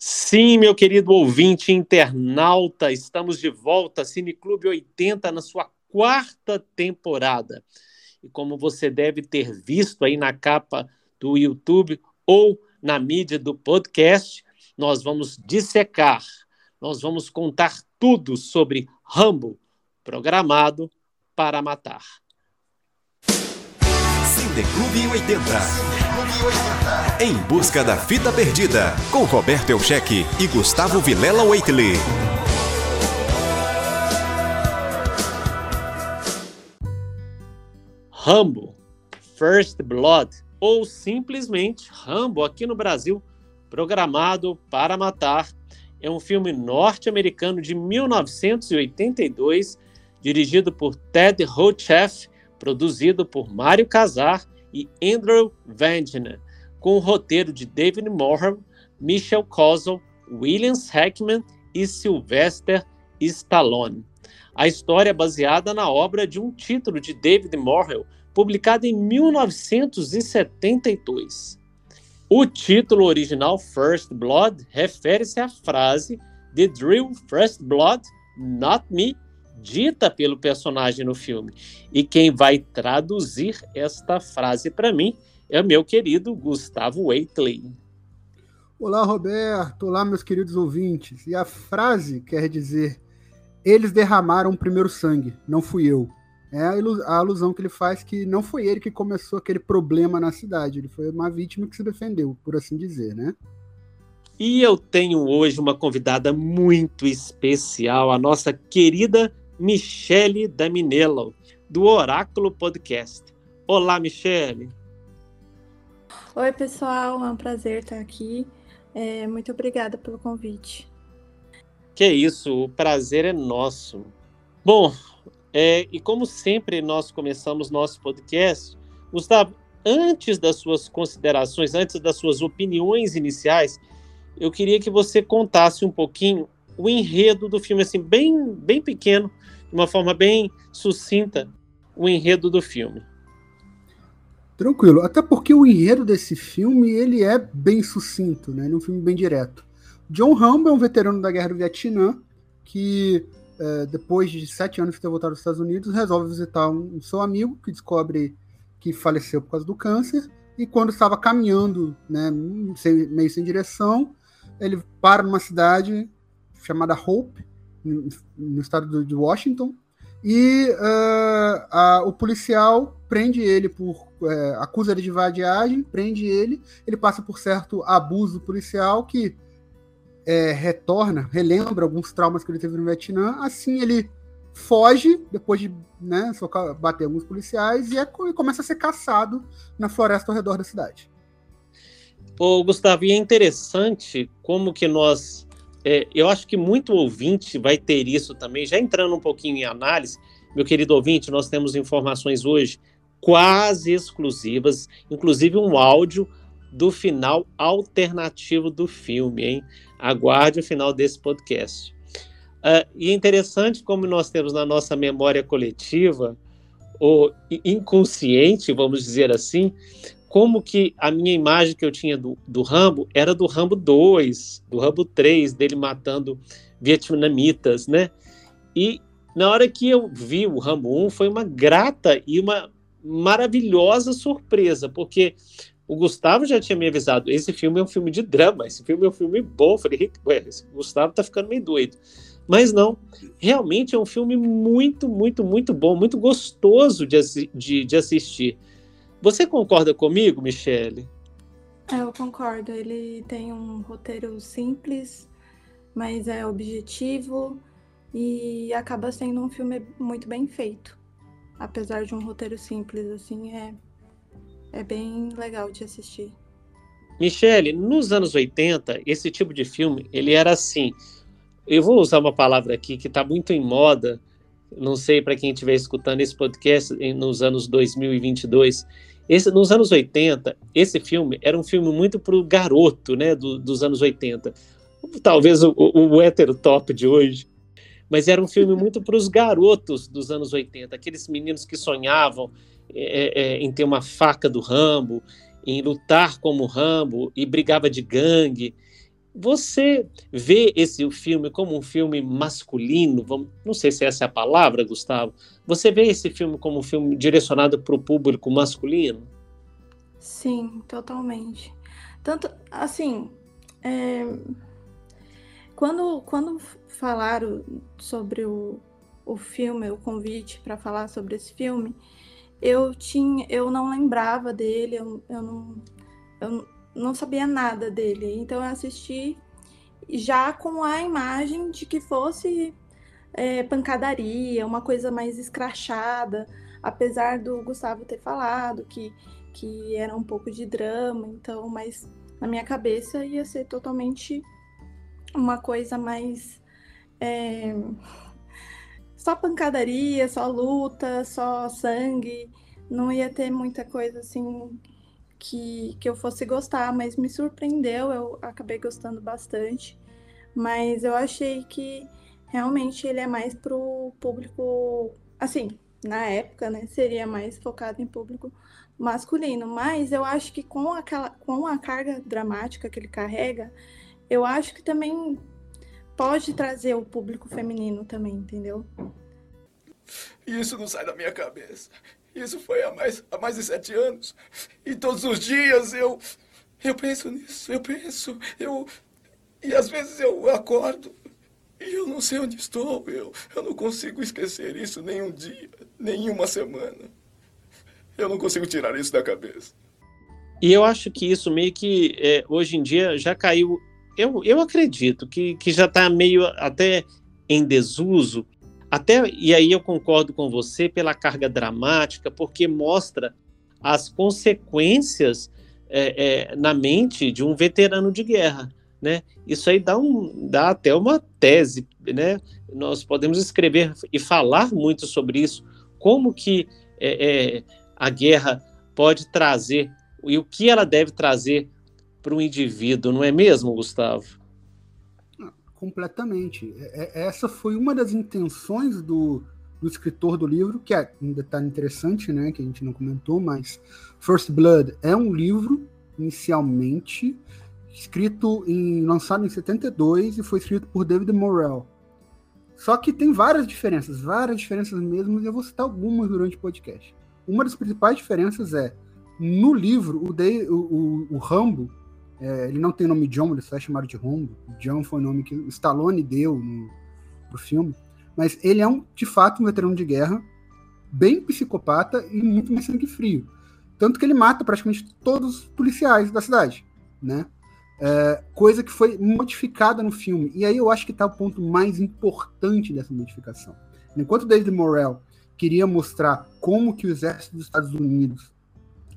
Sim, meu querido ouvinte internauta, estamos de volta, Cineclube 80, na sua quarta temporada. E como você deve ter visto aí na capa do YouTube ou na mídia do podcast, nós vamos dissecar, nós vamos contar tudo sobre Rambo, programado para matar. Cineclube 80. Em busca da fita perdida, com Roberto Elcheque e Gustavo Vilela Waitley. Rambo, First Blood, ou simplesmente Rambo aqui no Brasil, programado para matar, é um filme norte-americano de 1982, dirigido por Ted Hotchef, produzido por Mário Casar e Andrew Vagina, com o roteiro de David Morham, Michel Cosel, Williams Hackman e Sylvester Stallone. A história é baseada na obra de um título de David Morrell, publicado em 1972. O título original First Blood refere-se à frase The Drill First Blood, Not Me, dita pelo personagem no filme. E quem vai traduzir esta frase para mim é o meu querido Gustavo Waitley. Olá, Roberto. Olá, meus queridos ouvintes. E a frase quer dizer: Eles derramaram o primeiro sangue, não fui eu. É a alusão que ele faz que não foi ele que começou aquele problema na cidade, ele foi uma vítima que se defendeu, por assim dizer, né? E eu tenho hoje uma convidada muito especial, a nossa querida Michele Daminello, do Oráculo Podcast. Olá, Michele. Oi, pessoal, é um prazer estar aqui. É, muito obrigada pelo convite. Que isso, o prazer é nosso. Bom, é, e como sempre nós começamos nosso podcast, Gustavo, antes das suas considerações, antes das suas opiniões iniciais, eu queria que você contasse um pouquinho o enredo do filme, assim, bem, bem pequeno, de uma forma bem sucinta, o enredo do filme. Tranquilo, até porque o enredo desse filme ele é bem sucinto, né? É um filme bem direto. John Rambo é um veterano da Guerra do Vietnã que, é, depois de sete anos de ter voltado aos Estados Unidos, resolve visitar um, um seu amigo que descobre que faleceu por causa do câncer e quando estava caminhando, né, meio sem direção, ele para numa cidade chamada Hope, no estado de Washington, e uh, a, o policial prende ele por. É, acusa ele de vadiagem, prende ele, ele passa por certo abuso policial que é, retorna, relembra alguns traumas que ele teve no Vietnã, assim ele foge depois de né, bater alguns policiais e, é, e começa a ser caçado na floresta ao redor da cidade. Ô, Gustavo, e é interessante como que nós é, eu acho que muito ouvinte vai ter isso também. Já entrando um pouquinho em análise, meu querido ouvinte, nós temos informações hoje quase exclusivas, inclusive um áudio do final alternativo do filme, hein? Aguarde o final desse podcast. Uh, e é interessante como nós temos na nossa memória coletiva, ou inconsciente, vamos dizer assim, como que a minha imagem que eu tinha do, do Rambo era do Rambo 2, do Rambo 3, dele matando vietnamitas, né? E na hora que eu vi o Rambo 1, foi uma grata e uma maravilhosa surpresa, porque o Gustavo já tinha me avisado, esse filme é um filme de drama, esse filme é um filme bom. Eu falei, ué, esse Gustavo tá ficando meio doido. Mas não, realmente é um filme muito, muito, muito bom, muito gostoso de, de, de assistir. Você concorda comigo, Michele? É, eu concordo. Ele tem um roteiro simples, mas é objetivo e acaba sendo um filme muito bem feito. Apesar de um roteiro simples, assim, é, é bem legal de assistir. Michele, nos anos 80, esse tipo de filme, ele era assim. Eu vou usar uma palavra aqui que está muito em moda, não sei para quem estiver escutando esse podcast nos anos 2022, esse, nos anos 80, esse filme era um filme muito para o garoto né, do, dos anos 80. Talvez o, o, o hétero top de hoje. Mas era um filme muito para os garotos dos anos 80, aqueles meninos que sonhavam é, é, em ter uma faca do Rambo, em lutar como Rambo e brigava de gangue. Você vê esse filme como um filme masculino? Vamos, não sei se essa é a palavra, Gustavo. Você vê esse filme como um filme direcionado para o público masculino? Sim, totalmente. Tanto, assim, é, quando, quando falaram sobre o, o filme, o convite para falar sobre esse filme, eu tinha, eu não lembrava dele, eu, eu, não, eu não sabia nada dele. Então eu assisti já com a imagem de que fosse é, pancadaria, uma coisa mais escrachada, apesar do Gustavo ter falado que, que era um pouco de drama, então, mas na minha cabeça ia ser totalmente uma coisa mais. É, só pancadaria, só luta, só sangue. Não ia ter muita coisa assim que, que eu fosse gostar, mas me surpreendeu, eu acabei gostando bastante. Mas eu achei que realmente ele é mais pro público, assim, na época, né? Seria mais focado em público masculino. Mas eu acho que com aquela com a carga dramática que ele carrega, eu acho que também pode trazer o público feminino também, entendeu? Isso não sai da minha cabeça. Isso foi há mais, há mais de sete anos. E todos os dias eu. Eu penso nisso, eu penso, eu. E às vezes eu acordo e eu não sei onde estou. Eu, eu não consigo esquecer isso nem um dia, nem uma semana. Eu não consigo tirar isso da cabeça. E eu acho que isso meio que é, hoje em dia já caiu eu, eu acredito que, que já está meio até em desuso, até e aí eu concordo com você pela carga dramática, porque mostra as consequências é, é, na mente de um veterano de guerra, né? Isso aí dá, um, dá até uma tese, né? Nós podemos escrever e falar muito sobre isso, como que é, é a guerra pode trazer e o que ela deve trazer para o indivíduo, não é mesmo, Gustavo? Completamente. É, é, essa foi uma das intenções do, do escritor do livro, que é um detalhe interessante, né, que a gente não comentou, mas First Blood é um livro inicialmente escrito em lançado em 72 e foi escrito por David Morrell. Só que tem várias diferenças, várias diferenças mesmo, e eu vou citar algumas durante o podcast. Uma das principais diferenças é no livro o, de, o, o, o Rambo é, ele não tem nome John, ele só é chamado de Rombo. John foi o nome que o Stallone deu no, pro filme. Mas ele é, um, de fato, um veterano de guerra, bem psicopata e muito mais sangue frio. Tanto que ele mata praticamente todos os policiais da cidade, né? É, coisa que foi modificada no filme. E aí eu acho que está o ponto mais importante dessa modificação. Enquanto David Morrell queria mostrar como que o exército dos Estados Unidos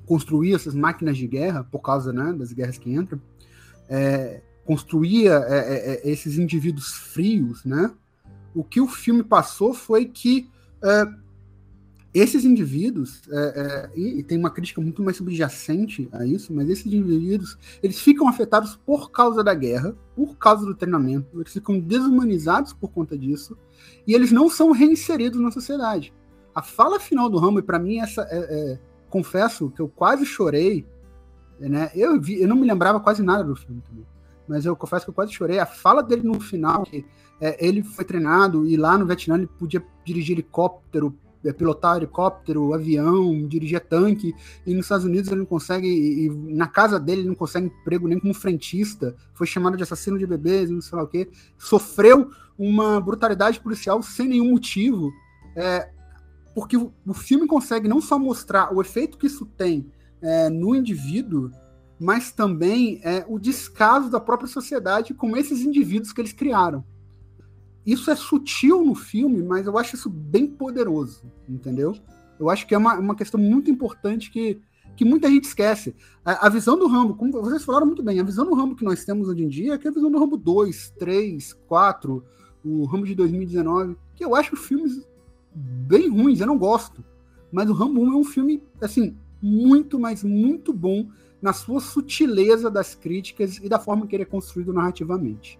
construía essas máquinas de guerra, por causa né, das guerras que entram, é, construía é, é, é, esses indivíduos frios, né? O que o filme passou foi que é, esses indivíduos, é, e, e, tem uma crítica muito mais subjacente a isso, mas esses indivíduos, eles ficam afetados por causa da guerra, por causa do treinamento, eles ficam desumanizados por conta disso, e eles não são reinseridos na sociedade. A fala final do Rambo, para mim, essa é, confesso que eu quase chorei, né? Eu, vi, eu não me lembrava quase nada do filme também, mas eu confesso que eu quase chorei. A fala dele no final, que é, ele foi treinado e lá no Vietnã ele podia dirigir helicóptero, é, pilotar helicóptero, avião, dirigir tanque, e nos Estados Unidos ele não consegue, e, e na casa dele ele não consegue emprego nem como frentista, foi chamado de assassino de bebês, não sei lá o quê, sofreu uma brutalidade policial sem nenhum motivo. É, porque o, filme consegue não só mostrar o efeito que isso tem é, no indivíduo, mas também é, o descaso da própria sociedade com esses indivíduos que eles criaram. Isso é sutil no filme, mas eu acho isso bem poderoso, entendeu? Eu acho que é uma, uma questão muito importante que, que muita gente esquece. A, a, visão do Rambo, como vocês falaram muito bem, a visão do Rambo que nós temos hoje em dia é, que é a visão do Rambo 2, 3, 4, o Rambo de 2019, que eu acho filmes bem ruins, eu não gosto. Mas o Rambo 1 é um filme, assim, muito, mas muito bom na sua sutileza das críticas e da forma que ele é construído narrativamente.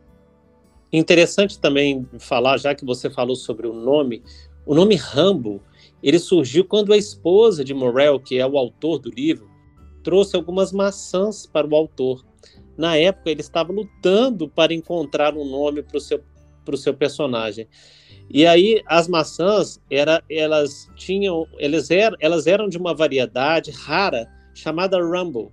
Interessante também falar, já que você falou sobre o nome, o nome Rambo, ele surgiu quando a esposa de Morel, que é o autor do livro, trouxe algumas maçãs para o autor. na época, ele estava lutando para encontrar um nome para o seu, seu personagem. E aí as maçãs era, elas tinham, elas eram, elas eram de uma variedade rara chamada Rumble.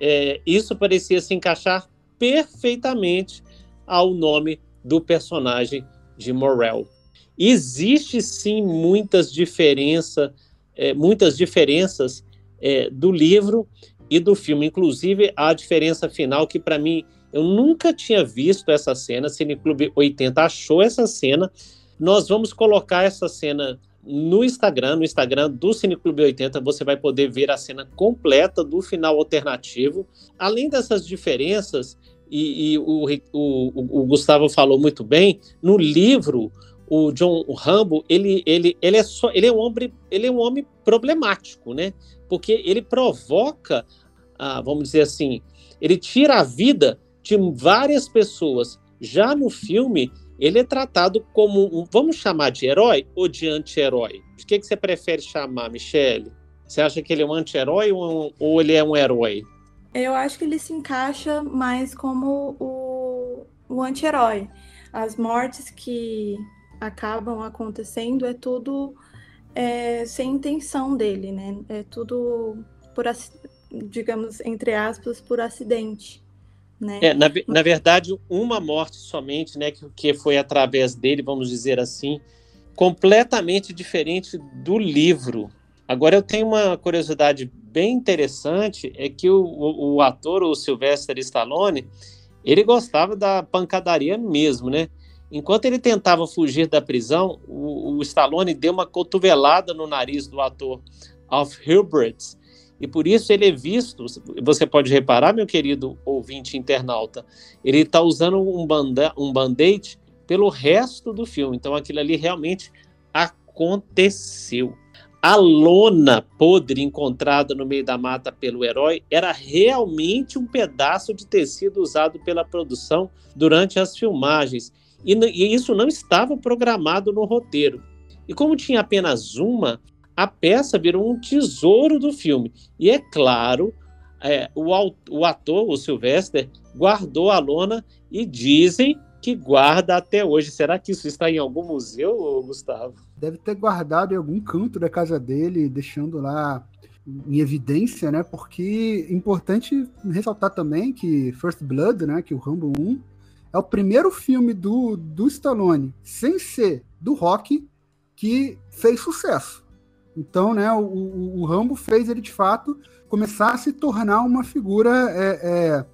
É, isso parecia se encaixar perfeitamente ao nome do personagem de Morel. Existe sim muitas diferenças, é, muitas diferenças é, do livro e do filme, inclusive a diferença final que para mim eu nunca tinha visto essa cena. Cine Clube 80 achou essa cena. Nós vamos colocar essa cena no Instagram, no Instagram do Cineclube 80, você vai poder ver a cena completa do final alternativo. Além dessas diferenças, e, e o, o, o, Gustavo falou muito bem, no livro, o John Rambo, ele, ele, ele, é só, ele, é um homem, ele é um homem problemático, né? Porque ele provoca, ah, vamos dizer assim, ele tira a vida de várias pessoas. Já no filme, ele é tratado como um, vamos chamar de herói ou de anti-herói? De que, que você prefere chamar, Michele? Você acha que ele é um anti-herói ou, ou ele é um herói? Eu acho que ele se encaixa mais como o, o anti-herói. As mortes que acabam acontecendo é tudo é, sem intenção dele, né? É tudo por, digamos, entre aspas, por acidente. Né? É, na, na verdade, uma morte somente, né, que, que foi através dele, vamos dizer assim, completamente diferente do livro. Agora, eu tenho uma curiosidade bem interessante, é que o, o, o ator, o Sylvester Stallone, ele gostava da pancadaria mesmo, né? Enquanto ele tentava fugir da prisão, o, o Stallone deu uma cotovelada no nariz do ator Alf Hilbert, e por isso ele é visto, você pode reparar, meu querido ouvinte internauta, ele está usando um, banda, um band-aid pelo resto do filme. Então aquilo ali realmente aconteceu. A lona podre encontrada no meio da mata pelo herói era realmente um pedaço de tecido usado pela produção durante as filmagens. E, e isso não estava programado no roteiro. E como tinha apenas uma, a peça virou um tesouro do filme. E é claro, é, o, o ator, o Sylvester, guardou a lona e dizem que guarda até hoje. Será que isso está em algum museu, Gustavo? Deve ter guardado em algum canto da casa dele, deixando lá em evidência, né? Porque é importante ressaltar também que First Blood, né, que o Rambo 1 é o primeiro filme do, do Stallone, sem ser do rock, que fez sucesso. Então, né, o, o, Rambo fez ele de fato começar a se tornar uma figura é, é,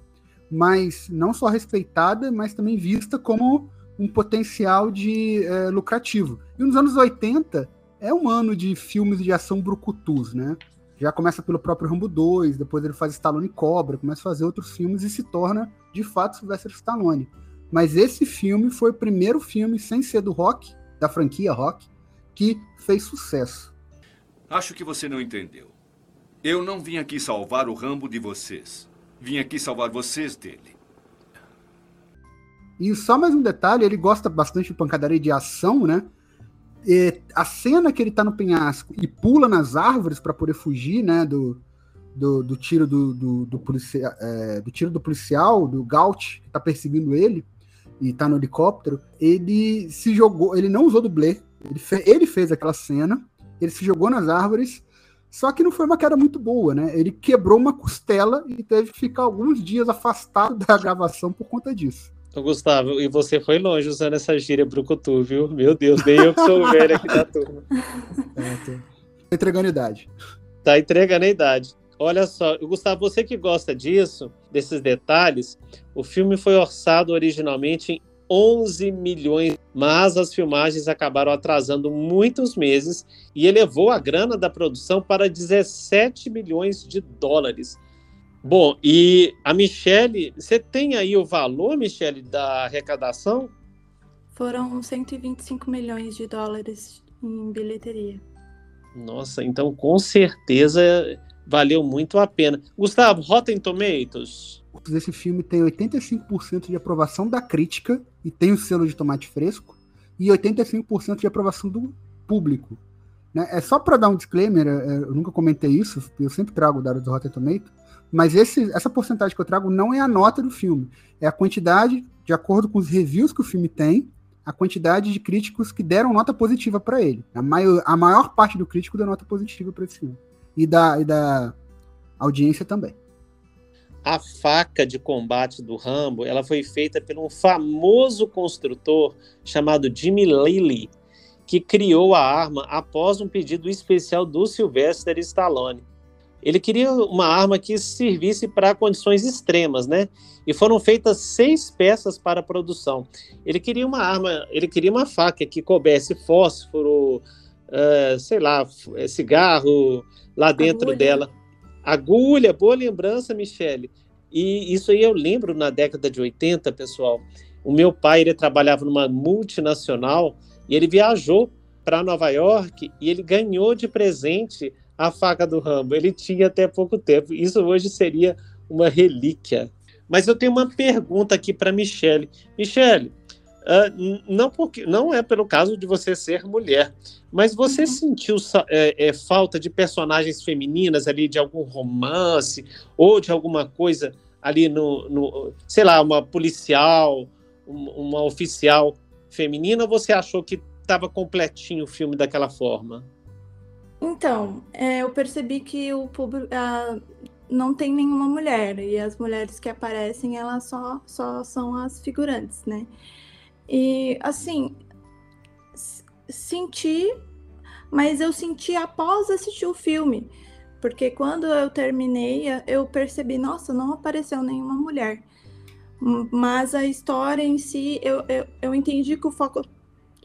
mais não só respeitada, mas também vista como um potencial de é, lucrativo. E nos anos 80 é um ano de filmes de ação brucutus, né? Já começa pelo próprio Rambo 2, depois ele faz Stallone Cobra, começa a fazer outros filmes e se torna, de fato, Sylvester Stallone. Mas esse filme foi o primeiro filme, sem ser do rock, da franquia rock, que fez sucesso. Acho que você não entendeu. Eu não vim aqui salvar o Rambo de vocês. Vim aqui salvar vocês dele. E só mais um detalhe, ele gosta bastante de pancadaria de ação, né? E a cena que ele tá no penhasco e pula nas árvores para poder fugir, né, do, do, do tiro do, do, do, policia, é, do tiro do policial, do Gaut, que tá perseguindo ele e tá no helicóptero, ele se jogou, ele não usou dublê, ele, fe, ele fez aquela cena ele se jogou nas árvores, só que não foi uma queda muito boa, né? Ele quebrou uma costela e teve que ficar alguns dias afastado da gravação por conta disso. Gustavo, e você foi longe usando essa gíria brucutu, viu? Meu Deus, nem eu que sou o velho aqui da turma. É, tô entregando idade. Tá entregando a idade. Olha só, Gustavo, você que gosta disso, desses detalhes, o filme foi orçado originalmente em 11 milhões, mas as filmagens acabaram atrasando muitos meses e elevou a grana da produção para 17 milhões de dólares. Bom, e a Michelle, você tem aí o valor, Michelle, da arrecadação? Foram 125 milhões de dólares em bilheteria. Nossa, então com certeza valeu muito a pena. Gustavo, Rotten Tomatoes? Esse filme tem 85% de aprovação da crítica e tem o selo de tomate fresco, e 85% de aprovação do público. Né? É só para dar um disclaimer, é, eu nunca comentei isso, eu sempre trago dados do Rotten Tomatoes, Mas esse, essa porcentagem que eu trago não é a nota do filme, é a quantidade, de acordo com os reviews que o filme tem, a quantidade de críticos que deram nota positiva para ele. A maior, a maior parte do crítico deu nota positiva para esse filme. E da, e da audiência também. A faca de combate do Rambo, ela foi feita por um famoso construtor chamado Jimmy Lilly, que criou a arma após um pedido especial do Sylvester Stallone. Ele queria uma arma que servisse para condições extremas, né? E foram feitas seis peças para a produção. Ele queria uma arma, ele queria uma faca que coubesse fósforo, uh, sei lá, eh, cigarro lá dentro Agulha. dela. Agulha, boa lembrança, Michele. E isso aí eu lembro na década de 80, pessoal. O meu pai ele trabalhava numa multinacional e ele viajou para Nova York e ele ganhou de presente a faca do Rambo. Ele tinha até pouco tempo. Isso hoje seria uma relíquia. Mas eu tenho uma pergunta aqui para Michele. Michele, uh, não, porque, não é pelo caso de você ser mulher, mas você uhum. sentiu é, é, falta de personagens femininas ali, de algum romance, ou de alguma coisa ali no, no sei lá, uma policial, uma oficial feminina, ou você achou que estava completinho o filme daquela forma? Então, é, eu percebi que o público não tem nenhuma mulher e as mulheres que aparecem elas só, só são as figurantes, né? E assim senti, mas eu senti após assistir o filme, porque quando eu terminei eu percebi, nossa, não apareceu nenhuma mulher. Mas a história em si, eu, eu, eu entendi que o foco,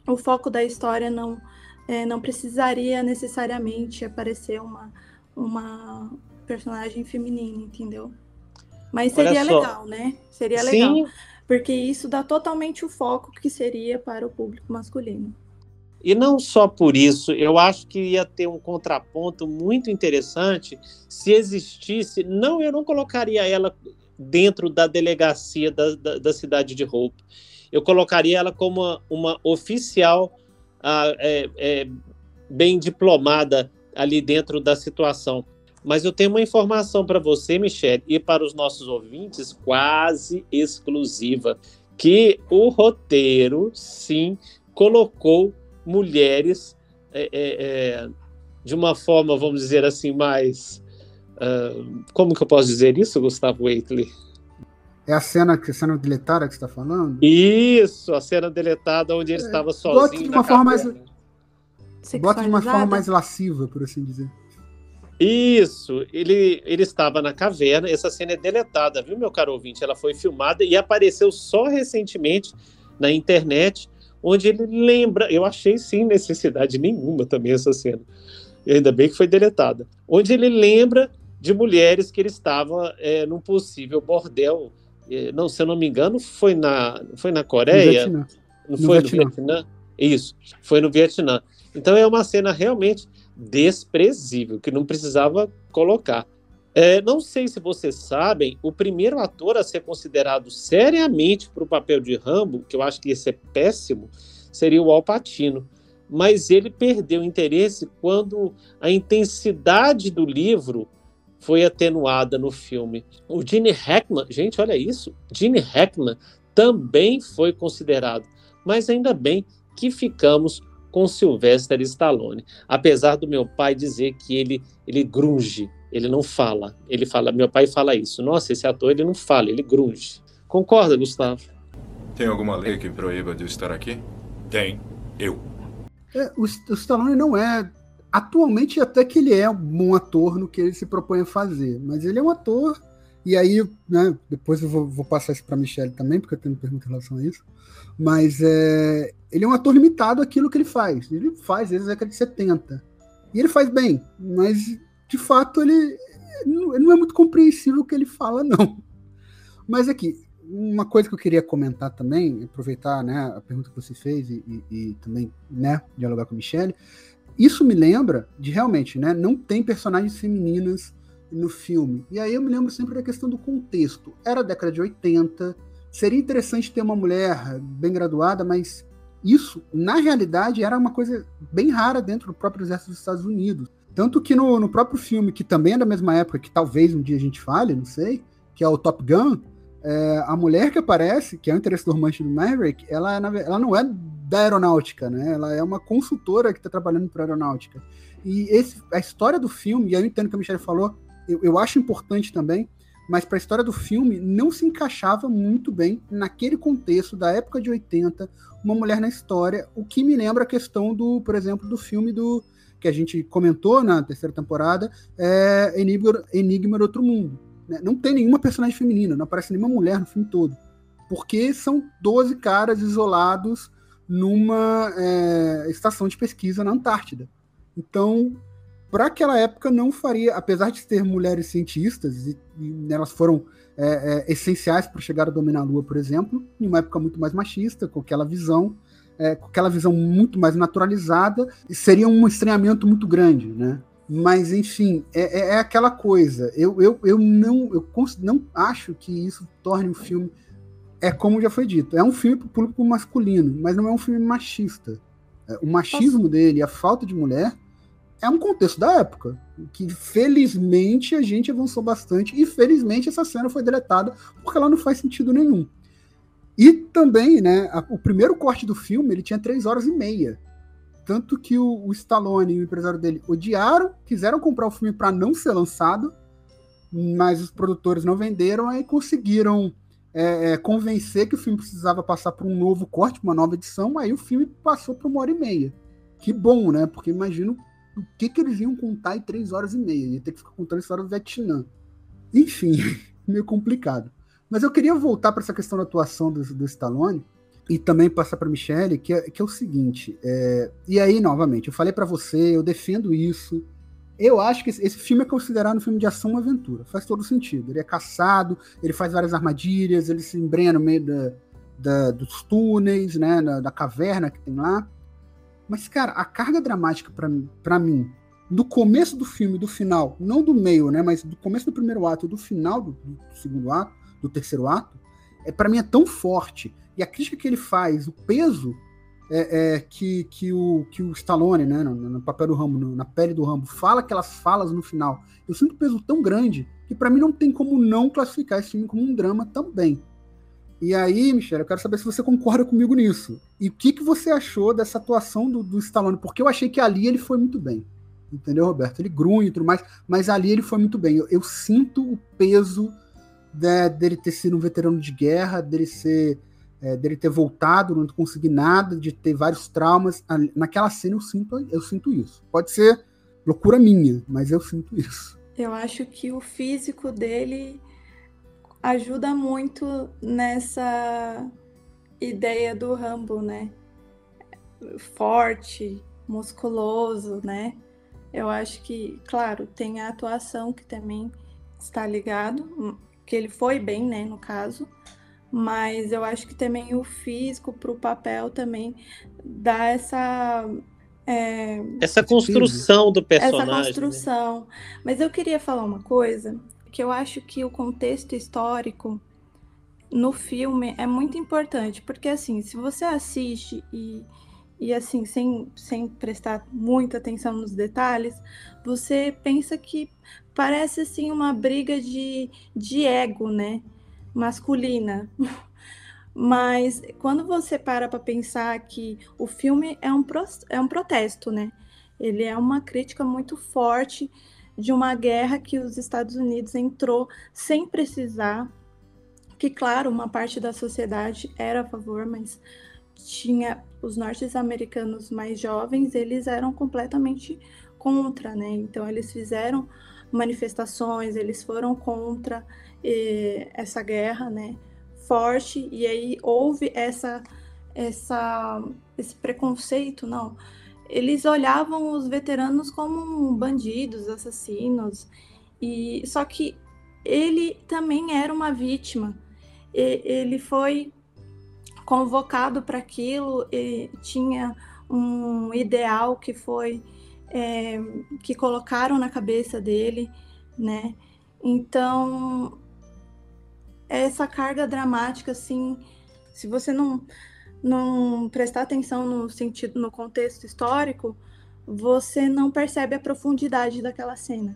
o foco da história não é, não precisaria necessariamente aparecer uma, uma personagem feminina, entendeu? Mas seria legal, né? Seria legal. Sim. Porque isso dá totalmente o foco que seria para o público masculino. E não só por isso, eu acho que ia ter um contraponto muito interessante se existisse. Não, eu não colocaria ela dentro da delegacia da, da, da cidade de Hope. Eu colocaria ela como uma, uma oficial é, é, bem diplomada ali dentro da situação. Mas eu tenho uma informação para você, Michelle, e para os nossos ouvintes, quase exclusiva, que o roteiro, sim, colocou mulheres é, é, é de uma forma, vamos dizer assim, mais. Uh, como que eu posso dizer isso, Gustavo Waitley? É a cena, a cena deletada que você está falando? Isso, a cena deletada onde ele é, estava sozinho. De uma forma mais, bota de uma forma mais lasciva, por assim dizer. Isso, ele, ele estava na caverna. Essa cena é deletada, viu, meu caro ouvinte? Ela foi filmada e apareceu só recentemente na internet, onde ele lembra. Eu achei sim necessidade nenhuma também essa cena. Ainda bem que foi deletada. Onde ele lembra de mulheres que ele estava é, num possível bordel não, se eu não me engano, foi na, foi na Coreia? Não foi no Vietnã. no Vietnã? Isso, foi no Vietnã. Então é uma cena realmente desprezível, que não precisava colocar. É, não sei se vocês sabem, o primeiro ator a ser considerado seriamente para o papel de Rambo, que eu acho que ia ser péssimo, seria o Al Pacino. Mas ele perdeu interesse quando a intensidade do livro foi atenuada no filme. O Gene Hackman, gente, olha isso, Gene Hackman também foi considerado, mas ainda bem que ficamos com Sylvester Stallone. Apesar do meu pai dizer que ele ele grunge, ele não fala. Ele fala, meu pai fala isso. Nossa, esse ator ele não fala, ele grunge. Concorda, Gustavo? Tem alguma lei que proíba de estar aqui? Tem. Eu. É, o, o Stallone não é Atualmente, até que ele é um bom ator no que ele se propõe a fazer, mas ele é um ator, e aí, né, depois eu vou, vou passar isso para Michelle também, porque eu tenho pergunta em relação a isso, mas é, ele é um ator limitado àquilo que ele faz. Ele faz desde a década de 70. E ele faz bem, mas de fato ele, ele não é muito compreensível o que ele fala, não. Mas aqui, uma coisa que eu queria comentar também, aproveitar né, a pergunta que você fez e, e, e também né, dialogar com a Michelle, isso me lembra de realmente, né? Não tem personagens femininas no filme. E aí eu me lembro sempre da questão do contexto. Era a década de 80, seria interessante ter uma mulher bem graduada, mas isso, na realidade, era uma coisa bem rara dentro do próprio exército dos Estados Unidos. Tanto que no, no próprio filme, que também é da mesma época, que talvez um dia a gente fale, não sei, que é o Top Gun, é, a mulher que aparece, que é o interesse romântico do Maverick, ela, ela não é da aeronáutica, né? Ela é uma consultora que está trabalhando para aeronáutica. E esse, a história do filme, e aí eu entendo que a Michelle falou, eu, eu acho importante também, mas para a história do filme não se encaixava muito bem naquele contexto da época de 80, uma mulher na história, o que me lembra a questão do, por exemplo, do filme do que a gente comentou na terceira temporada, é Enigma, Enigma do Outro Mundo. Né? Não tem nenhuma personagem feminina, não aparece nenhuma mulher no filme todo. Porque são 12 caras isolados numa é, estação de pesquisa na Antártida. Então, para aquela época não faria, apesar de ter mulheres cientistas, e, e elas foram é, é, essenciais para chegar a dominar a Lua, por exemplo, em uma época muito mais machista, com aquela visão, é, com aquela visão muito mais naturalizada, seria um estranhamento muito grande, né? Mas, enfim, é, é, é aquela coisa. Eu, eu, eu, não, eu não acho que isso torne o filme. É como já foi dito, é um filme para o público masculino, mas não é um filme machista. É, o machismo dele, a falta de mulher, é um contexto da época. Que felizmente a gente avançou bastante e felizmente essa cena foi deletada porque ela não faz sentido nenhum. E também, né, a, o primeiro corte do filme ele tinha três horas e meia. Tanto que o, o Stallone e o empresário dele odiaram, quiseram comprar o filme para não ser lançado, mas os produtores não venderam e conseguiram é, é, convencer que o filme precisava passar por um novo corte, uma nova edição, aí o filme passou para uma hora e meia. Que bom, né? Porque imagino o que, que eles iam contar em três horas e meia. Ia ter que ficar contando a história do Vietnã. Enfim, meio complicado. Mas eu queria voltar para essa questão da atuação do, do Stallone e também passar para Michelle, que é, que é o seguinte. É, e aí, novamente, eu falei para você, eu defendo isso. Eu acho que esse, esse, filme é considerado um filme de ação e aventura. Faz todo sentido. Ele é caçado, ele faz várias armadilhas, ele se embrenha no meio da, da, dos túneis, né, da, da caverna que tem lá. Mas, cara, a carga dramática para mim, do começo do filme, do final, não do meio, né? Mas do começo do primeiro ato do final do, do, segundo ato, do terceiro ato, é para mim é tão forte. E a crítica que ele faz, o peso é, é, que, que, o, que o Stallone, né, no, no papel do Rambo, no, na pele do Rambo, fala aquelas falas no final. Eu sinto um peso tão grande que para mim não tem como não classificar esse filme como um drama também. E aí, Michelle, eu quero saber se você concorda comigo nisso. E o que, que você achou dessa atuação do, do Stallone? Porque eu achei que ali ele foi muito bem. Entendeu, Roberto? Ele grunhe e tudo mais, mas ali ele foi muito bem. Eu, eu sinto o peso de, dele ter sido um veterano de guerra, dele ser. É, dele ter voltado, não conseguir nada, de ter vários traumas. Naquela cena eu sinto, eu sinto isso. Pode ser loucura minha, mas eu sinto isso. Eu acho que o físico dele ajuda muito nessa ideia do Rambo, né? Forte, musculoso, né? Eu acho que, claro, tem a atuação que também está ligado, que ele foi bem, né, no caso, mas eu acho que também o físico para o papel também dá essa é, essa construção do personagem. Essa né? construção. Né? Mas eu queria falar uma coisa que eu acho que o contexto histórico no filme é muito importante, porque assim, se você assiste e, e assim, sem, sem prestar muita atenção nos detalhes, você pensa que parece assim uma briga de, de ego, né? Masculina. Mas quando você para para pensar que o filme é um, pro, é um protesto, né? Ele é uma crítica muito forte de uma guerra que os Estados Unidos entrou sem precisar, que claro, uma parte da sociedade era a favor, mas tinha os norte-americanos mais jovens, eles eram completamente contra, né? Então eles fizeram manifestações, eles foram contra eh, essa guerra, né? Forte e aí houve essa essa esse preconceito, não? Eles olhavam os veteranos como bandidos, assassinos, e só que ele também era uma vítima. E, ele foi convocado para aquilo, e tinha um ideal que foi é, que colocaram na cabeça dele, né? Então essa carga dramática, assim, se você não não prestar atenção no sentido, no contexto histórico, você não percebe a profundidade daquela cena.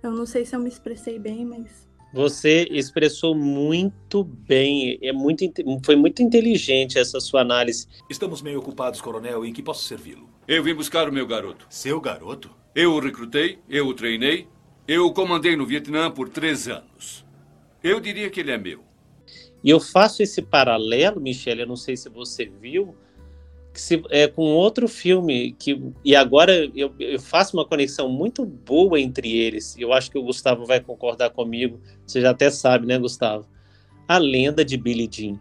Eu não sei se eu me expressei bem, mas. Você expressou muito bem, é muito, foi muito inteligente essa sua análise. Estamos meio ocupados, coronel, em que posso servi-lo? Eu vim buscar o meu garoto. Seu garoto? Eu o recrutei, eu o treinei, eu o comandei no Vietnã por três anos. Eu diria que ele é meu. E eu faço esse paralelo, Michele, eu não sei se você viu, se, é, com outro filme que e agora eu, eu, faço uma conexão muito boa entre eles. Eu acho que o Gustavo vai concordar comigo. Você já até sabe, né, Gustavo? A lenda de Billie Jean.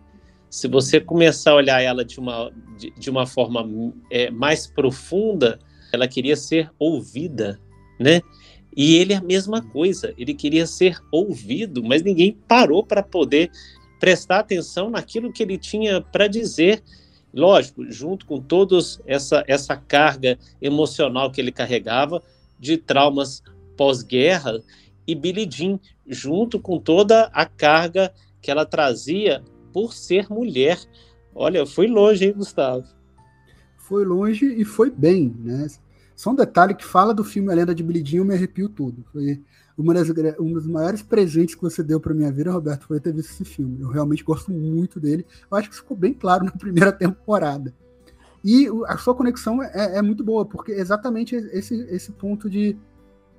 Se você começar a olhar ela de uma, de, de uma forma é, mais profunda, ela queria ser ouvida, né? E ele é a mesma coisa. Ele queria ser ouvido, mas ninguém parou para poder prestar atenção naquilo que ele tinha para dizer lógico, junto com todos essa, essa carga emocional que ele carregava de traumas pós-guerra e Billie Jean, junto com toda a carga que ela trazia por ser mulher. Olha, foi longe, hein, Gustavo? Foi longe e foi bem, né? Só um detalhe que fala do filme A Lenda de Billie Jean, eu me arrepio tudo. Foi uma das, um dos maiores presentes que você deu para minha vida, Roberto, foi ter visto esse filme. Eu realmente gosto muito dele. Eu acho que ficou bem claro na primeira temporada. E a sua conexão é, é muito boa, porque é exatamente esse, esse ponto de.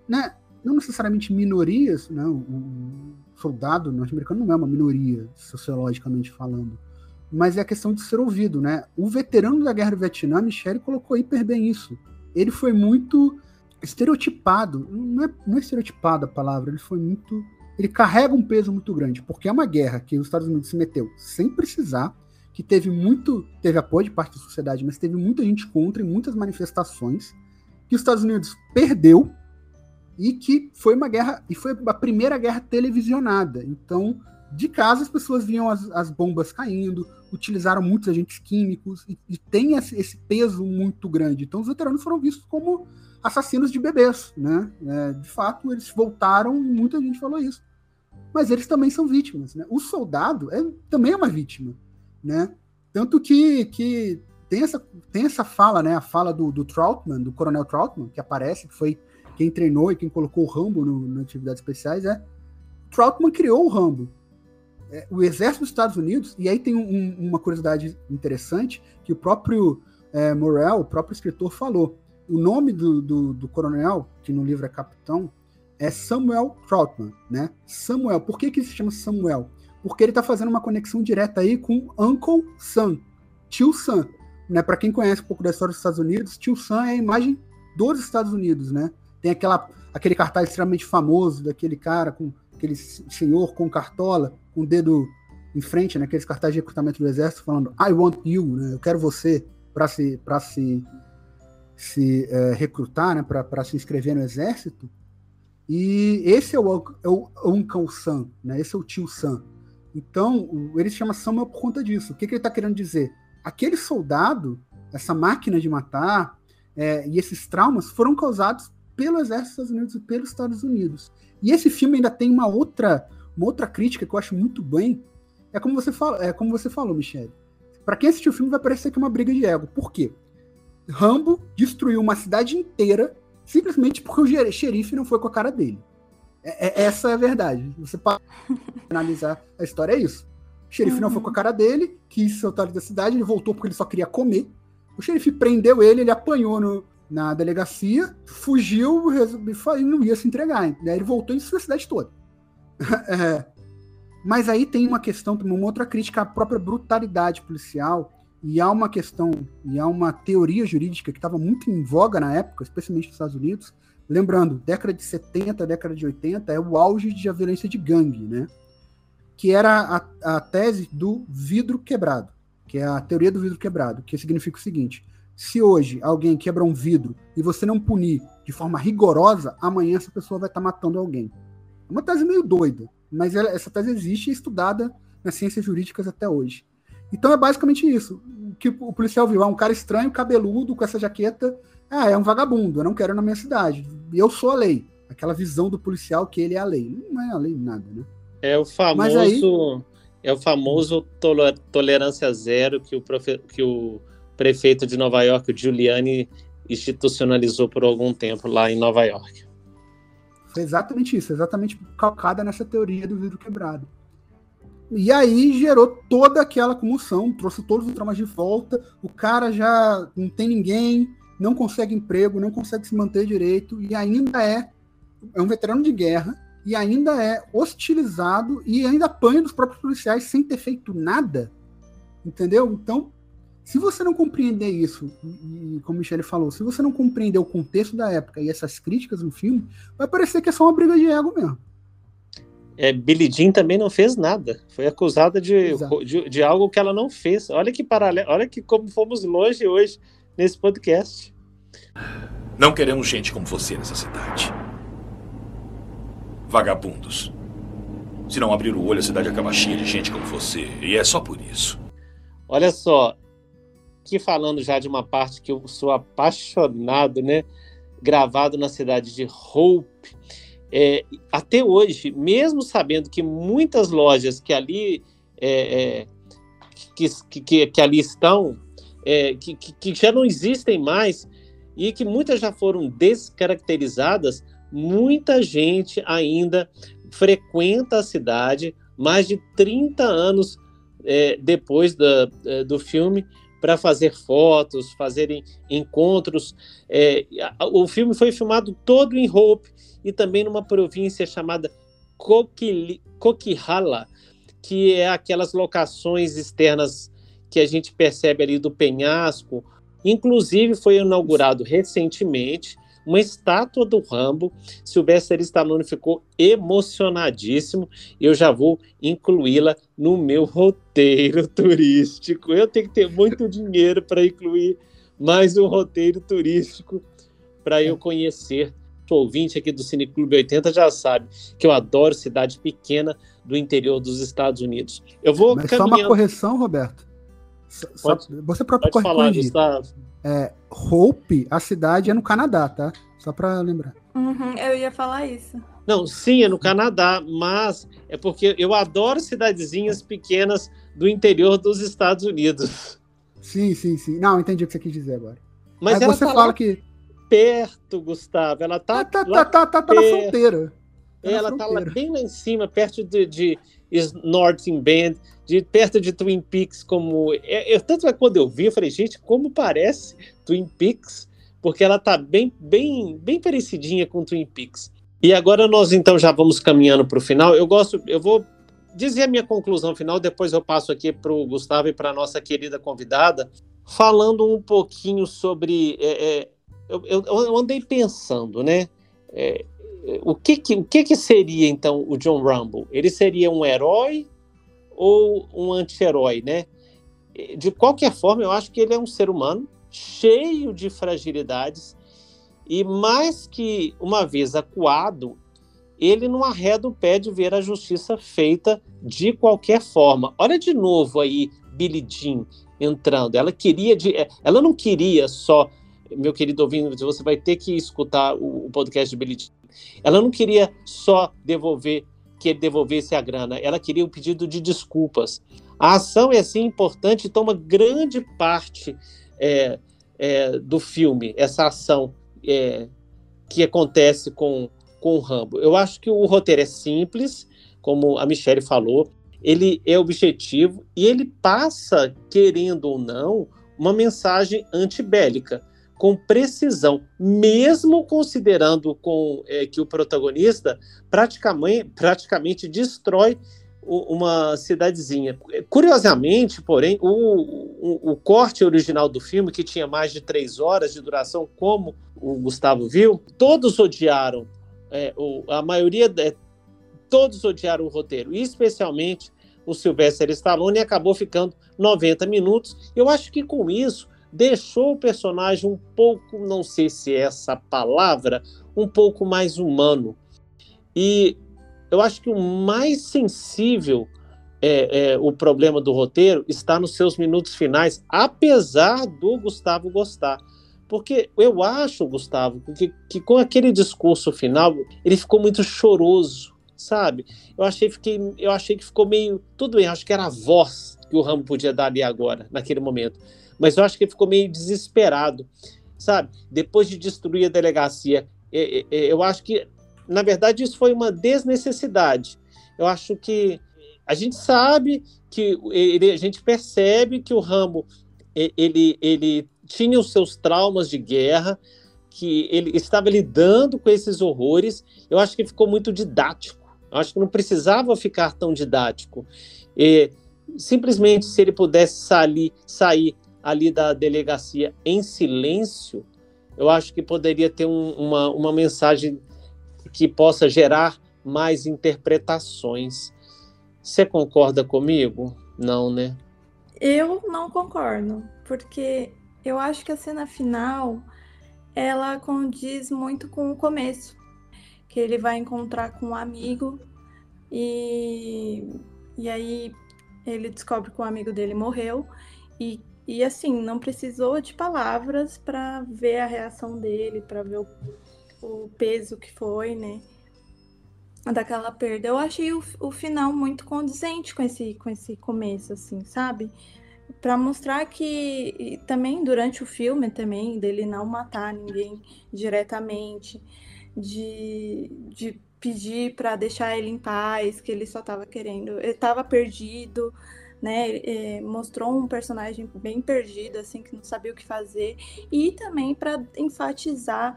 Né, não necessariamente minorias, né, o soldado norte-americano não é uma minoria, sociologicamente falando, mas é a questão de ser ouvido. Né? O veterano da Guerra do Vietnã, Michele, colocou hiper bem isso. Ele foi muito estereotipado, não é, não é estereotipado a palavra, ele foi muito. Ele carrega um peso muito grande, porque é uma guerra que os Estados Unidos se meteu sem precisar, que teve muito. teve apoio de parte da sociedade, mas teve muita gente contra e muitas manifestações, que os Estados Unidos perdeu e que foi uma guerra. e foi a primeira guerra televisionada. Então, de casa as pessoas viam as, as bombas caindo, utilizaram muitos agentes químicos e, e tem esse peso muito grande. Então, os veteranos foram vistos como assassinos de bebês, né? É, de fato, eles voltaram e muita gente falou isso. Mas eles também são vítimas, né? O soldado é, também é uma vítima, né? Tanto que, que tem, essa, tem essa fala, né? A fala do, do Troutman, do Coronel Troutman, que aparece, que foi quem treinou e quem colocou o Rambo no, atividades especiais, é Troutman criou o Rambo. É, o exército dos Estados Unidos, e aí tem um, uma curiosidade interessante, que o próprio é, o próprio escritor, falou o nome do, do, do, coronel, que no livro é capitão, é Samuel Troutman, né? Samuel. Por que, que se chama Samuel? Porque ele está fazendo uma conexão direta aí com Uncle Sam, tio Sam. Né? Para quem conhece um pouco da história dos Estados Unidos, tio Sam é a imagem dos Estados Unidos, né? Tem aquela, aquele cartaz extremamente famoso daquele cara, com aquele senhor com cartola, com o dedo em frente, né? Aqueles cartazes de recrutamento do exército falando I want you, né? Eu quero você para se, para se se é, recrutar, né, para se inscrever no exército. E esse é o, é o Uncle Sam, né? Esse é o tio Sam. Então, ele se chama Samuel por conta disso. O que, que ele está querendo dizer? Aquele soldado, essa máquina de matar é, e esses traumas foram causados pelo exército dos Estados Unidos e pelos Estados Unidos. E esse filme ainda tem uma outra, uma outra crítica que eu acho muito bem. É como você, fala, é como você falou, Michele. Para quem assistiu o filme, vai parecer que é uma briga de ego. Por quê? Rambo destruiu uma cidade inteira simplesmente porque o xerife não foi com a cara dele. É, é, essa é a verdade. Você pode analisar a história, é isso. O xerife uhum. não foi com a cara dele, quis soltar da cidade, ele voltou porque ele só queria comer. O xerife prendeu ele, ele apanhou no, na delegacia, fugiu e não ia se entregar. Né? Ele voltou e destruiu a cidade toda. é. Mas aí tem uma questão, uma outra crítica à própria brutalidade policial e há uma questão, e há uma teoria jurídica que estava muito em voga na época, especialmente nos Estados Unidos. Lembrando, década de 70, década de 80 é o auge de violência de gangue, né? Que era a, a tese do vidro quebrado, que é a teoria do vidro quebrado, que significa o seguinte: se hoje alguém quebra um vidro e você não punir de forma rigorosa, amanhã essa pessoa vai estar tá matando alguém. É uma tese meio doida, mas ela, essa tese existe e é estudada nas ciências jurídicas até hoje. Então é basicamente isso. Que o policial viu, ah, um cara estranho, cabeludo, com essa jaqueta. Ah, é um vagabundo, eu não quero na minha cidade. Eu sou a lei. Aquela visão do policial que ele é a lei. Não é a lei nada, né? É o famoso. Aí... É o famoso tolerância zero que o, profe... que o prefeito de Nova York, o Giuliani, institucionalizou por algum tempo lá em Nova York. Foi exatamente isso, exatamente calcada nessa teoria do vidro quebrado. E aí gerou toda aquela comoção, trouxe todos os traumas de volta. O cara já não tem ninguém, não consegue emprego, não consegue se manter direito e ainda é, é um veterano de guerra e ainda é hostilizado e ainda apanha dos próprios policiais sem ter feito nada. Entendeu? Então, se você não compreender isso, e como Michele falou, se você não compreender o contexto da época e essas críticas no filme, vai parecer que é só uma briga de ego mesmo. É, Billie Jean também não fez nada. Foi acusada de, de, de, algo que ela não fez. Olha que paralelo, olha que como fomos longe hoje nesse podcast. Não queremos gente como você nessa cidade. Vagabundos. Se não abrir o olho, a cidade acaba cheia de gente como você. E é só por isso. Olha só, aqui falando já de uma parte que eu sou apaixonado, né? Gravado na cidade de Hope. É, até hoje, mesmo sabendo que muitas lojas que ali é, é, que, que, que, ali estão, é, que, que já não existem mais e que muitas já foram descaracterizadas, muita gente ainda frequenta a cidade mais de 30 anos é, depois da, é, do filme para fazer fotos, fazerem encontros. É, o filme foi filmado todo em Hope e também numa província chamada Coquihalla, que é aquelas locações externas que a gente percebe ali do penhasco. Inclusive foi inaugurado recentemente uma estátua do Rambo. Sylvester Stallone ficou emocionadíssimo. Eu já vou incluí-la no meu roteiro turístico. Eu tenho que ter muito dinheiro para incluir mais um roteiro turístico para eu conhecer o ouvinte aqui do Cineclube 80 já sabe que eu adoro cidade pequena do interior dos Estados Unidos. Eu vou Mas caminhando... só uma correção, Roberto. Pode, você próprio pode falar, Gustavo. É, Hope, a cidade é no Canadá, tá? Só para lembrar. Uhum, eu ia falar isso. Não, sim, é no Canadá, mas é porque eu adoro cidadezinhas pequenas do interior dos Estados Unidos. Sim, sim, sim. Não, entendi o que você quis dizer agora. Mas Aí você tá fala que perto, Gustavo. Ela tá. Tá, tá, tá, tá, tá na fronteira. Tá ela na tá lá bem lá em cima, perto de, de Northern Band, de, perto de Twin Peaks, como. É, eu, tanto é quando eu vi, eu falei, gente, como parece Twin Peaks, porque ela tá bem, bem, bem parecidinha com Twin Peaks. E agora nós então já vamos caminhando para o final. Eu gosto, eu vou dizer a minha conclusão final, depois eu passo aqui para o Gustavo e para a nossa querida convidada, falando um pouquinho sobre é, é, eu, eu, eu andei pensando, né? É, o que, que, o que, que seria então o John Rumble? Ele seria um herói ou um anti-herói, né? De qualquer forma, eu acho que ele é um ser humano cheio de fragilidades e mais que uma vez acuado, ele não arreda o pé de ver a justiça feita de qualquer forma. Olha de novo aí Billie Jean entrando. Ela queria de, ela não queria só meu querido ouvinte, você vai ter que escutar o, o podcast de Billie Jean. Ela não queria só devolver, que ele devolvesse a grana, ela queria o um pedido de desculpas. A ação é assim importante e toma grande parte é, é, do filme, essa ação é, que acontece com, com o Rambo. Eu acho que o roteiro é simples, como a Michelle falou, ele é objetivo e ele passa, querendo ou não, uma mensagem antibélica com precisão, mesmo considerando com, é, que o protagonista praticamente, praticamente destrói uma cidadezinha. Curiosamente, porém, o, o, o, corte original do filme, que tinha mais de três horas de duração, como o Gustavo viu, todos odiaram, é, o, a maioria, é, todos odiaram o roteiro, especialmente o Sylvester Stallone, e acabou ficando 90 minutos. Eu acho que com isso deixou o personagem um pouco, não sei se é essa palavra, um pouco mais humano. E eu acho que o mais sensível é, é, o problema do roteiro está nos seus minutos finais, apesar do Gustavo gostar. Porque eu acho, Gustavo, que, que com aquele discurso final, ele ficou muito choroso, sabe? Eu achei, fiquei, eu achei que ficou meio. Tudo bem, acho que era a voz que o Ramo podia dar ali agora, naquele momento mas eu acho que ele ficou meio desesperado. sabe? Depois de destruir a delegacia. É, é, é, eu acho que, na verdade, isso foi uma desnecessidade. Eu acho que a gente sabe que ele, a gente percebe que o Rambo ele, ele tinha os seus traumas de guerra, que ele estava lidando com esses horrores. Eu acho que ficou muito didático. Eu acho que não precisava ficar tão didático. E, simplesmente, se ele pudesse sair, sair ali da delegacia em silêncio, eu acho que poderia ter um, uma, uma mensagem que possa gerar mais interpretações. Você concorda comigo? Não, né? Eu não concordo, porque eu acho que a cena final ela condiz muito com o começo, que ele vai encontrar com um amigo e, e aí ele descobre que o amigo dele morreu e e assim, não precisou de palavras para ver a reação dele, para ver o, o, peso que foi, né? Daquela perda. Eu achei o, o final muito condizente com esse, com esse começo, assim, sabe? Para mostrar que também durante o filme também dele não matar ninguém diretamente, de, de pedir para deixar ele em paz, que ele só estava querendo, ele estava perdido, né? É, mostrou um personagem bem perdido, assim, que não sabia o que fazer, e também para enfatizar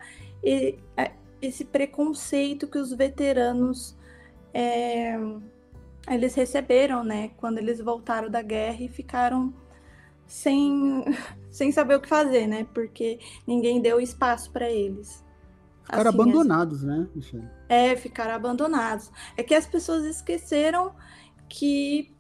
esse preconceito que os veteranos é, eles receberam, né? Quando eles voltaram da guerra e ficaram sem, sem saber o que fazer, né? Porque ninguém deu espaço para eles. Ficaram assim, abandonados, assim. né, Michelle? É, ficaram abandonados. É que as pessoas esqueceram que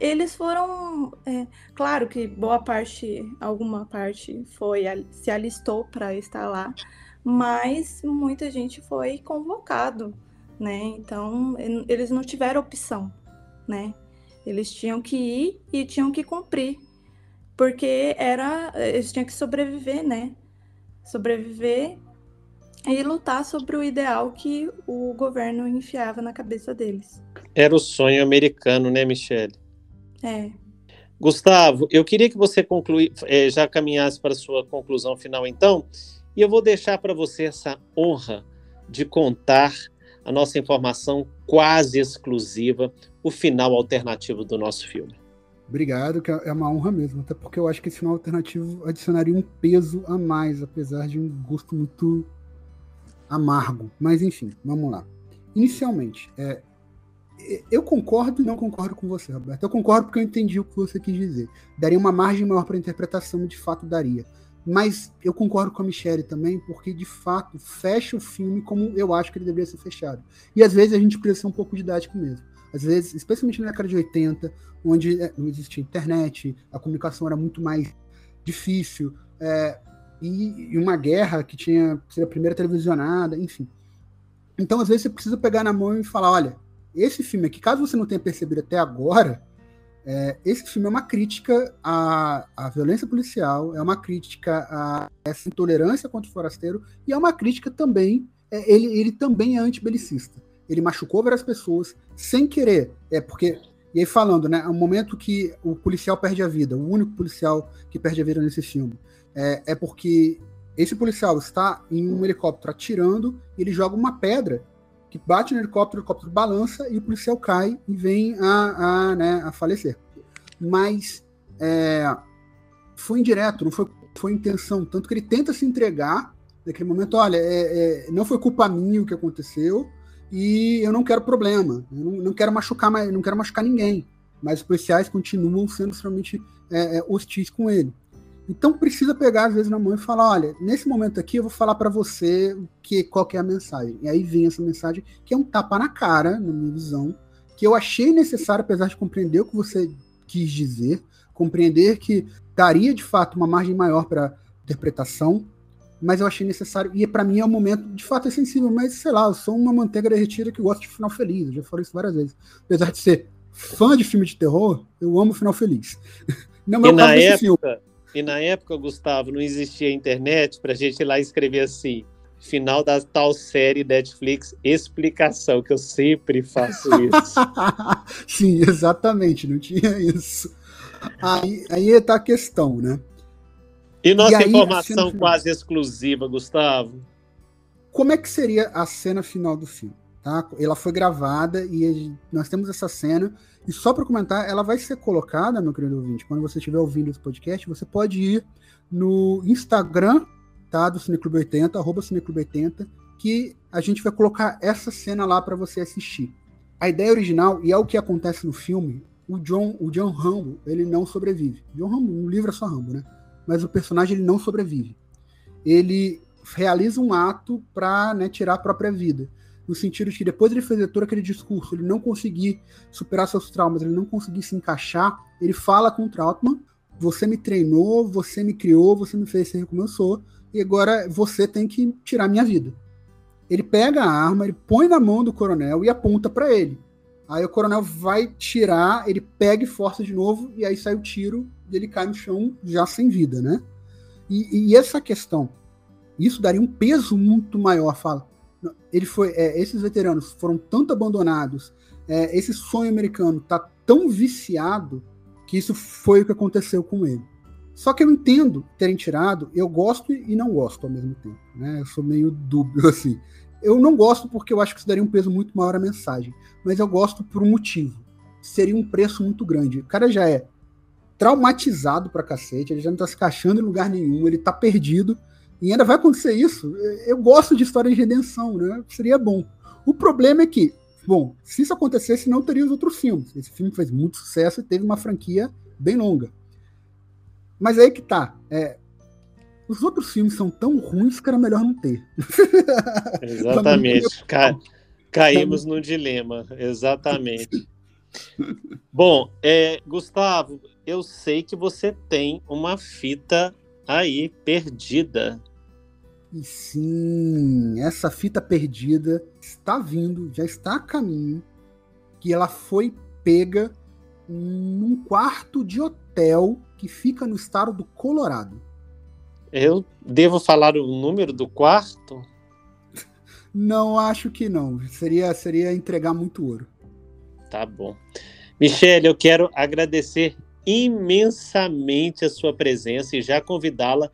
eles foram. É, claro que boa parte, alguma parte foi se alistou para estar lá, mas muita gente foi convocado, né? Então eles não tiveram opção, né? Eles tinham que ir e tinham que cumprir, porque era eles tinham que sobreviver, né? Sobreviver e lutar sobre o ideal que o governo enfiava na cabeça deles. Era o sonho americano, né, Michele? É. Gustavo, eu queria que você conclui, é, já caminhasse para a sua conclusão final, então, e eu vou deixar para você essa honra de contar a nossa informação quase exclusiva, o final alternativo do nosso filme. Obrigado, que é uma honra mesmo, até porque eu acho que esse final alternativo adicionaria um peso a mais, apesar de um gosto muito amargo. Mas enfim, vamos lá. Inicialmente, é, eu concordo e não concordo com você, Roberto. Eu concordo porque eu entendi o que você quis dizer. Daria uma margem maior para interpretação, de fato daria. Mas eu concordo com a Michelle também, porque de fato fecha o filme como eu acho que ele deveria ser fechado. E às vezes a gente precisa ser um pouco didático mesmo. Às vezes, especialmente na década de 80, onde é, não existia internet, a comunicação era muito mais difícil, é, e, e, uma guerra que tinha sido a primeira televisionada, enfim. Então, às vezes, você precisa pegar na mão e falar: olha, esse filme aqui, caso você não tenha percebido até agora, é, esse filme é uma crítica à, à violência policial, é uma crítica a essa intolerância contra o forasteiro e é uma crítica também, é, ele, ele também é antibelicista. Ele machucou várias pessoas sem querer. É porque, e aí falando, né, o momento que o policial perde a vida, o único policial que perde a vida nesse filme, é, é porque esse policial está em um helicóptero atirando e ele joga uma pedra que bate no helicóptero, o helicóptero balança e o policial cai e vem a, a, né, a falecer. Mas é, foi indireto, não foi, foi intenção. Tanto que ele tenta se entregar naquele momento: olha, é, é, não foi culpa minha o que aconteceu e eu não quero problema, eu não, não quero machucar, não quero machucar ninguém. Mas os policiais continuam sendo extremamente é, é, hostis com ele. Então precisa pegar às vezes na mão e falar, olha, nesse momento aqui eu vou falar para você que qual que é a mensagem. E aí vem essa mensagem que é um tapa na cara, na minha visão, que eu achei necessário, apesar de compreender o que você quis dizer, compreender que daria de fato uma margem maior para interpretação, mas eu achei necessário e para mim é um momento de fato é sensível, mas sei lá, eu sou uma manteiga derretida que gosta de final feliz, eu já falei isso várias vezes. Apesar de ser fã de filme de terror, eu amo final feliz. Não é o caso época... filme. E na época, Gustavo, não existia internet para a gente ir lá escrever assim: final da tal série Netflix, explicação, que eu sempre faço isso. Sim, exatamente, não tinha isso. Aí, aí tá a questão, né? E nossa e aí, informação quase exclusiva, Gustavo? Como é que seria a cena final do filme? Tá? Ela foi gravada e nós temos essa cena. E só para comentar, ela vai ser colocada, meu querido ouvinte, quando você estiver ouvindo esse podcast, você pode ir no Instagram tá, do Cineclube 80, arroba Cineclube 80, que a gente vai colocar essa cena lá para você assistir. A ideia original, e é o que acontece no filme, o John, o John Rambo, ele não sobrevive. John Rambo, no livro é só Rambo, né? Mas o personagem ele não sobrevive. Ele realiza um ato para né, tirar a própria vida. No sentido de que depois ele fazer todo aquele discurso, ele não conseguir superar seus traumas, ele não conseguir se encaixar, ele fala com o Trautmann: Você me treinou, você me criou, você me fez ser como eu sou, e agora você tem que tirar minha vida. Ele pega a arma, ele põe na mão do coronel e aponta para ele. Aí o coronel vai tirar, ele pega e força de novo, e aí sai o tiro e ele cai no chão já sem vida, né? E, e essa questão, isso daria um peso muito maior. Fala, ele foi, é, esses veteranos foram tanto abandonados, é, esse sonho americano tá tão viciado que isso foi o que aconteceu com ele. Só que eu entendo terem tirado, eu gosto e não gosto ao mesmo tempo, né? Eu sou meio dúbio assim. Eu não gosto porque eu acho que isso daria um peso muito maior à mensagem, mas eu gosto por um motivo. Seria um preço muito grande. O cara já é traumatizado pra cacete, ele já não tá se encaixando em lugar nenhum, ele tá perdido, e ainda vai acontecer isso. Eu gosto de história de redenção, né? Seria bom. O problema é que, bom, se isso acontecesse, não teria os outros filmes. Esse filme fez muito sucesso e teve uma franquia bem longa. Mas aí que tá. É, os outros filmes são tão ruins que era melhor não ter. Exatamente. Ca caímos no dilema. Exatamente. Bom, é, Gustavo, eu sei que você tem uma fita aí perdida. E sim, essa fita perdida está vindo, já está a caminho, que ela foi pega num quarto de hotel que fica no estado do Colorado. Eu devo falar o número do quarto? Não, acho que não. Seria, seria entregar muito ouro. Tá bom. Michele, eu quero agradecer imensamente a sua presença e já convidá-la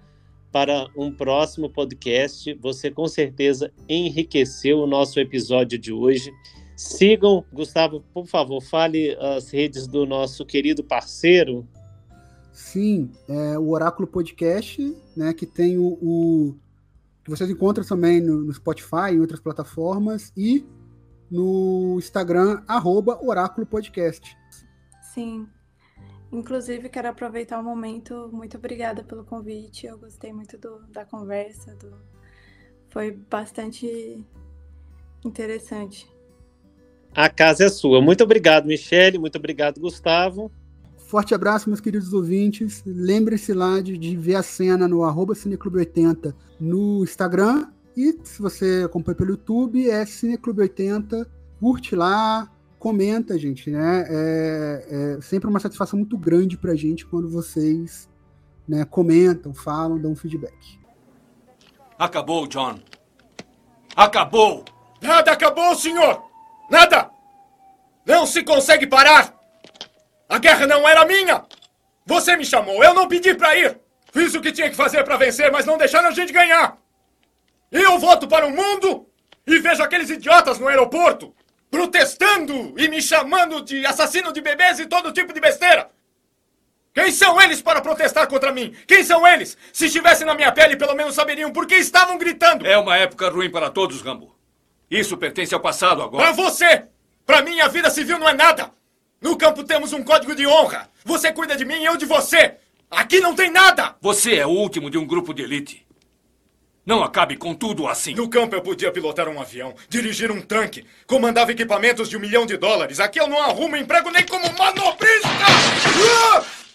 para um próximo podcast. Você com certeza enriqueceu o nosso episódio de hoje. Sigam, Gustavo, por favor, fale as redes do nosso querido parceiro. Sim, é o Oráculo Podcast, né, que tem o, o que vocês encontram também no, no, Spotify e outras plataformas e no Instagram arroba Oráculo Podcast. Sim. Inclusive, quero aproveitar o momento. Muito obrigada pelo convite. Eu gostei muito do, da conversa. Do... Foi bastante interessante. A casa é sua. Muito obrigado, Michele. Muito obrigado, Gustavo. Forte abraço, meus queridos ouvintes. Lembre-se lá de, de, ver a cena no arroba Cineclube80 no Instagram. E se você acompanha pelo YouTube, é Cineclube80. Curte lá, comenta, gente, né? É, é sempre uma satisfação muito grande pra gente quando vocês né, comentam, falam, dão feedback. Acabou, John. Acabou! Nada acabou, senhor! Nada! Não se consegue parar! A guerra não era minha! Você me chamou, eu não pedi pra ir! Fiz o que tinha que fazer para vencer, mas não deixaram a gente ganhar! Eu volto para o mundo e vejo aqueles idiotas no aeroporto protestando e me chamando de assassino de bebês e todo tipo de besteira. Quem são eles para protestar contra mim? Quem são eles? Se estivessem na minha pele, pelo menos saberiam por que estavam gritando. É uma época ruim para todos, Rambo. Isso pertence ao passado agora. Para você! Para mim, a vida civil não é nada. No campo temos um código de honra. Você cuida de mim e eu de você. Aqui não tem nada. Você é o último de um grupo de elite. Não acabe com tudo assim. No campo eu podia pilotar um avião, dirigir um tanque, comandava equipamentos de um milhão de dólares. Aqui eu não arrumo emprego nem como manobrista! Ah!